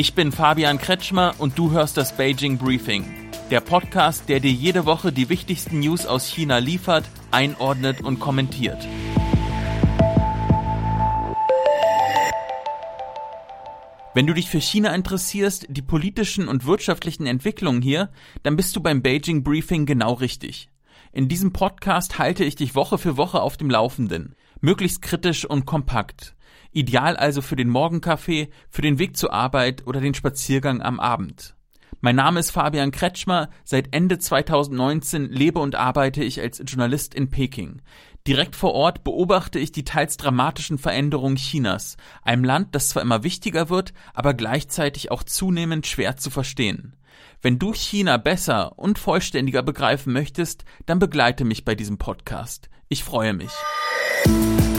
Ich bin Fabian Kretschmer und du hörst das Beijing Briefing, der Podcast, der dir jede Woche die wichtigsten News aus China liefert, einordnet und kommentiert. Wenn du dich für China interessierst, die politischen und wirtschaftlichen Entwicklungen hier, dann bist du beim Beijing Briefing genau richtig. In diesem Podcast halte ich dich Woche für Woche auf dem Laufenden, möglichst kritisch und kompakt. Ideal also für den Morgenkaffee, für den Weg zur Arbeit oder den Spaziergang am Abend. Mein Name ist Fabian Kretschmer. Seit Ende 2019 lebe und arbeite ich als Journalist in Peking. Direkt vor Ort beobachte ich die teils dramatischen Veränderungen Chinas, einem Land, das zwar immer wichtiger wird, aber gleichzeitig auch zunehmend schwer zu verstehen. Wenn du China besser und vollständiger begreifen möchtest, dann begleite mich bei diesem Podcast. Ich freue mich. Bye.